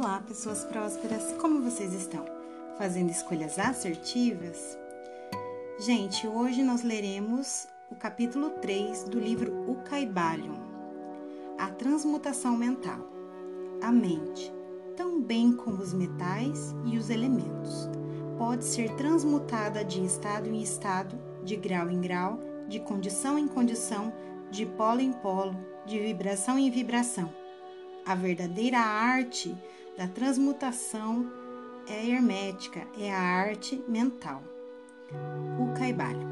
Olá, pessoas prósperas, como vocês estão? Fazendo escolhas assertivas? Gente, hoje nós leremos o capítulo 3 do livro O Caibalion, A Transmutação Mental. A mente, tão bem como os metais e os elementos, pode ser transmutada de estado em estado, de grau em grau, de condição em condição, de polo em polo, de vibração em vibração. A verdadeira arte da transmutação é hermética, é a arte mental. O caibalho.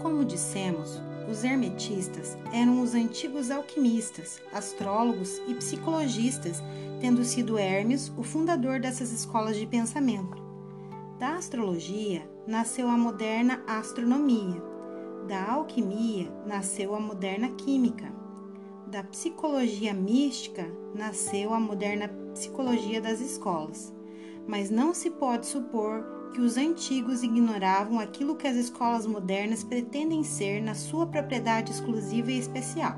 Como dissemos, os hermetistas eram os antigos alquimistas, astrólogos e psicologistas, tendo sido Hermes o fundador dessas escolas de pensamento. Da astrologia nasceu a moderna astronomia, da alquimia nasceu a moderna química da psicologia mística nasceu a moderna psicologia das escolas, mas não se pode supor que os antigos ignoravam aquilo que as escolas modernas pretendem ser na sua propriedade exclusiva e especial.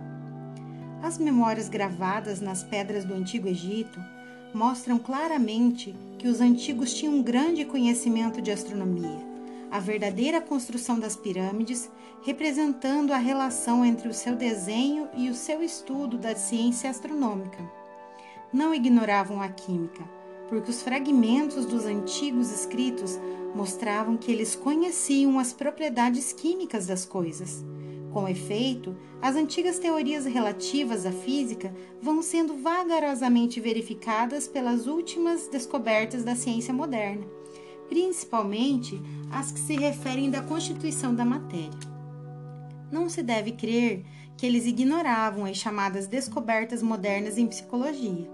As memórias gravadas nas pedras do Antigo Egito mostram claramente que os antigos tinham um grande conhecimento de astronomia a verdadeira construção das pirâmides, representando a relação entre o seu desenho e o seu estudo da ciência astronômica. Não ignoravam a química, porque os fragmentos dos antigos escritos mostravam que eles conheciam as propriedades químicas das coisas. Com efeito, as antigas teorias relativas à física vão sendo vagarosamente verificadas pelas últimas descobertas da ciência moderna principalmente as que se referem da constituição da matéria. Não se deve crer que eles ignoravam as chamadas descobertas modernas em psicologia.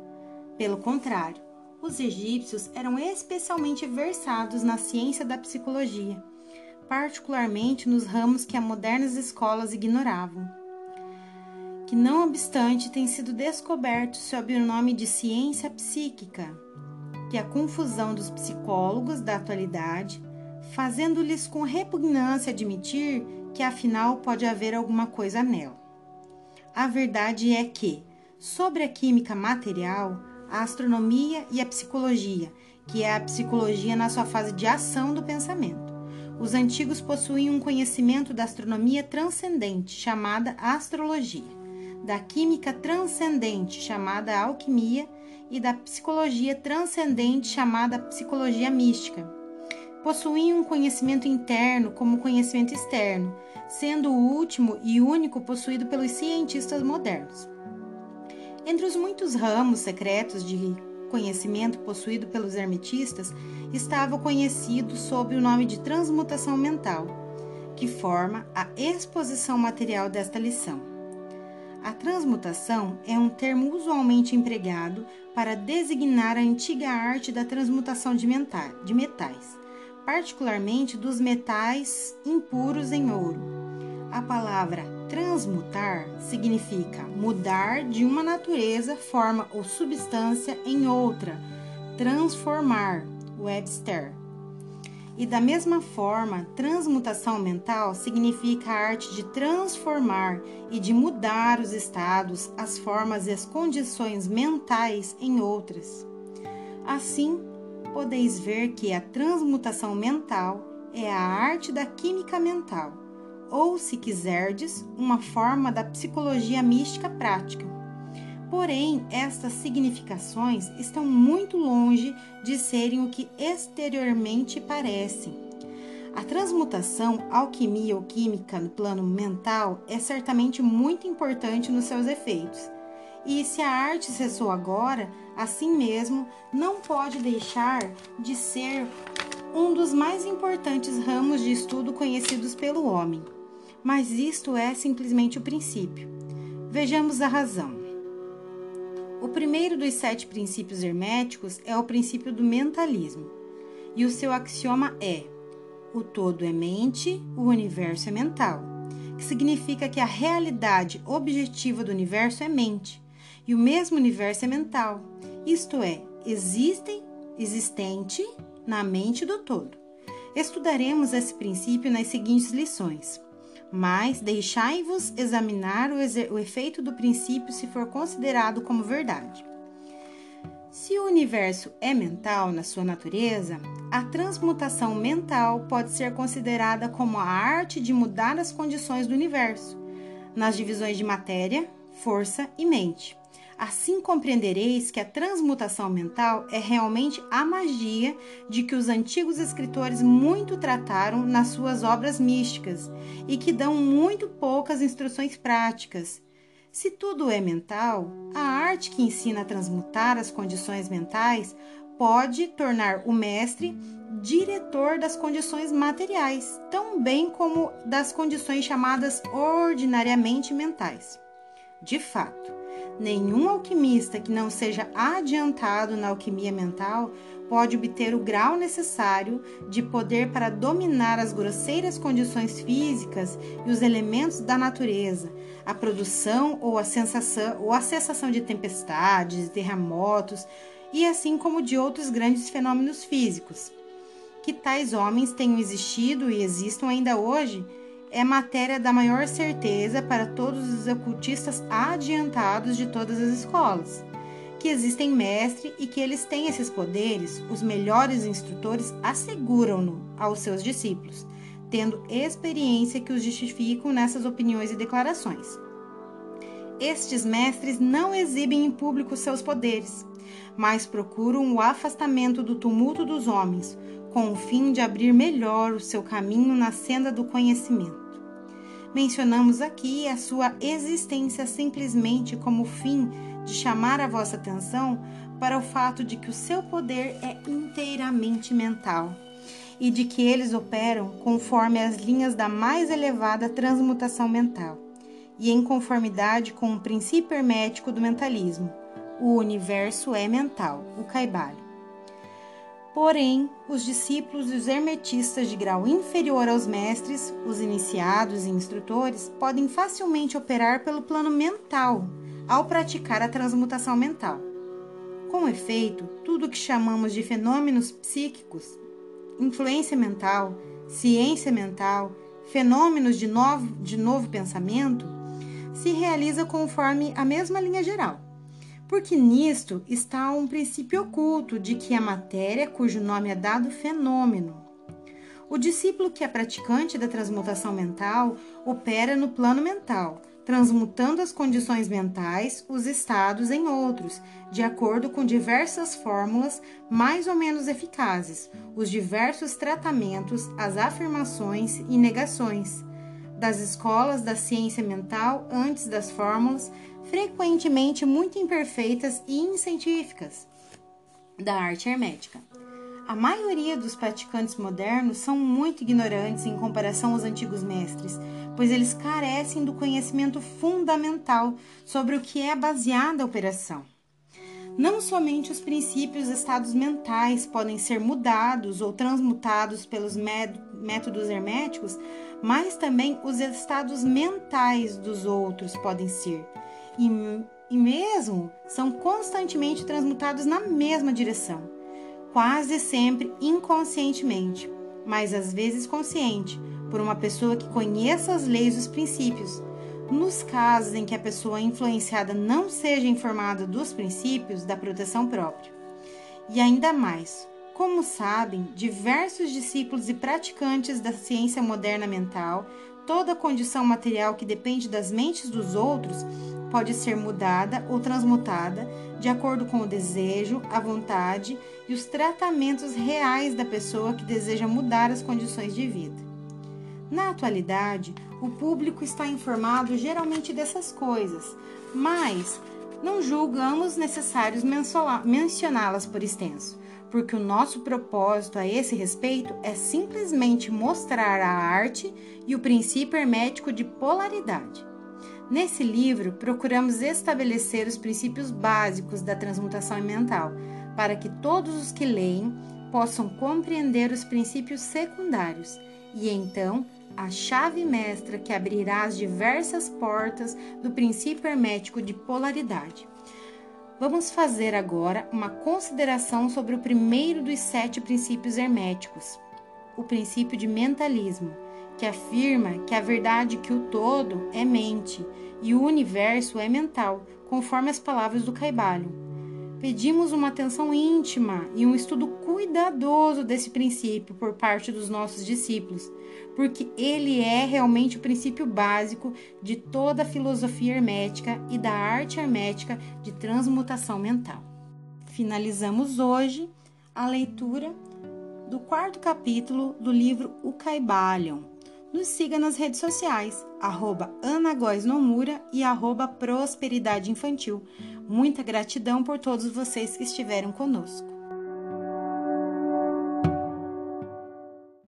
Pelo contrário, os egípcios eram especialmente versados na ciência da psicologia, particularmente nos ramos que as modernas escolas ignoravam, que não obstante têm sido descobertos sob o nome de ciência psíquica que a confusão dos psicólogos da atualidade, fazendo-lhes com repugnância admitir que afinal pode haver alguma coisa nela. A verdade é que, sobre a química material, a astronomia e a psicologia, que é a psicologia na sua fase de ação do pensamento, os antigos possuíam um conhecimento da astronomia transcendente, chamada astrologia, da química transcendente, chamada alquimia, e da psicologia transcendente chamada psicologia mística. Possuíam um conhecimento interno como conhecimento externo, sendo o último e único possuído pelos cientistas modernos. Entre os muitos ramos secretos de conhecimento possuído pelos hermetistas estava o conhecido sob o nome de transmutação mental, que forma a exposição material desta lição. A transmutação é um termo usualmente empregado para designar a antiga arte da transmutação de metais, particularmente dos metais impuros em ouro. A palavra transmutar significa mudar de uma natureza, forma ou substância em outra, transformar, Webster. E da mesma forma, transmutação mental significa a arte de transformar e de mudar os estados, as formas e as condições mentais em outras. Assim, podeis ver que a transmutação mental é a arte da química mental, ou, se quiserdes, uma forma da psicologia mística prática. Porém, estas significações estão muito longe de serem o que exteriormente parecem. A transmutação, alquimia ou química no plano mental é certamente muito importante nos seus efeitos. E se a arte cessou agora, assim mesmo, não pode deixar de ser um dos mais importantes ramos de estudo conhecidos pelo homem. Mas isto é simplesmente o princípio. Vejamos a razão. O primeiro dos sete princípios herméticos é o princípio do mentalismo, e o seu axioma é: o todo é mente, o universo é mental, que significa que a realidade objetiva do universo é mente, e o mesmo universo é mental, isto é, existem, existente na mente do todo. Estudaremos esse princípio nas seguintes lições. Mas deixai-vos examinar o, o efeito do princípio se for considerado como verdade. Se o universo é mental na sua natureza, a transmutação mental pode ser considerada como a arte de mudar as condições do universo, nas divisões de matéria, força e mente. Assim compreendereis que a transmutação mental é realmente a magia de que os antigos escritores muito trataram nas suas obras místicas e que dão muito poucas instruções práticas. Se tudo é mental, a arte que ensina a transmutar as condições mentais pode tornar o mestre diretor das condições materiais, tão bem como das condições chamadas ordinariamente mentais. De fato, nenhum alquimista que não seja adiantado na alquimia mental pode obter o grau necessário de poder para dominar as grosseiras condições físicas e os elementos da natureza, a produção ou a sensação ou a cessação de tempestades, terremotos e assim como de outros grandes fenômenos físicos. Que tais homens tenham existido e existam ainda hoje é matéria da maior certeza para todos os ocultistas adiantados de todas as escolas. Que existem mestres e que eles têm esses poderes, os melhores instrutores asseguram-no aos seus discípulos, tendo experiência que os justificam nessas opiniões e declarações. Estes mestres não exibem em público seus poderes, mas procuram o afastamento do tumulto dos homens, com o fim de abrir melhor o seu caminho na senda do conhecimento. Mencionamos aqui a sua existência simplesmente como fim de chamar a vossa atenção para o fato de que o seu poder é inteiramente mental e de que eles operam conforme as linhas da mais elevada transmutação mental e em conformidade com o princípio hermético do mentalismo. O universo é mental, o caibalho. Porém, os discípulos e os hermetistas de grau inferior aos mestres, os iniciados e instrutores, podem facilmente operar pelo plano mental ao praticar a transmutação mental. Com efeito, tudo o que chamamos de fenômenos psíquicos, influência mental, ciência mental, fenômenos de novo, de novo pensamento, se realiza conforme a mesma linha geral porque nisto está um princípio oculto de que a matéria, cujo nome é dado fenômeno. O discípulo que é praticante da transmutação mental opera no plano mental, transmutando as condições mentais, os estados em outros, de acordo com diversas fórmulas mais ou menos eficazes, os diversos tratamentos, as afirmações e negações das escolas da ciência mental antes das fórmulas, frequentemente muito imperfeitas e inscientíficas, da arte hermética. A maioria dos praticantes modernos são muito ignorantes em comparação aos antigos mestres, pois eles carecem do conhecimento fundamental sobre o que é baseada a operação. Não somente os princípios e estados mentais podem ser mudados ou transmutados pelos métodos herméticos, mas também os estados mentais dos outros podem ser, e, e mesmo são constantemente transmutados na mesma direção, quase sempre inconscientemente, mas às vezes consciente, por uma pessoa que conheça as leis e os princípios. Nos casos em que a pessoa influenciada não seja informada dos princípios da proteção própria. E ainda mais, como sabem, diversos discípulos e praticantes da ciência moderna mental, toda condição material que depende das mentes dos outros pode ser mudada ou transmutada de acordo com o desejo, a vontade e os tratamentos reais da pessoa que deseja mudar as condições de vida. Na atualidade, o público está informado geralmente dessas coisas, mas não julgamos necessários mencioná-las por extenso, porque o nosso propósito a esse respeito é simplesmente mostrar a arte e o princípio hermético de polaridade. Nesse livro, procuramos estabelecer os princípios básicos da transmutação mental, para que todos os que leem possam compreender os princípios secundários e então a chave mestra que abrirá as diversas portas do princípio hermético de polaridade. Vamos fazer agora uma consideração sobre o primeiro dos sete princípios herméticos, o princípio de mentalismo que afirma que a verdade que o todo é mente e o universo é mental, conforme as palavras do Caibalho. Pedimos uma atenção íntima e um estudo cuidadoso desse princípio por parte dos nossos discípulos, porque ele é realmente o princípio básico de toda a filosofia hermética e da arte hermética de transmutação mental. Finalizamos hoje a leitura do quarto capítulo do livro O Caibalion. Nos siga nas redes sociais, arroba e arroba Prosperidade Infantil. Muita gratidão por todos vocês que estiveram conosco.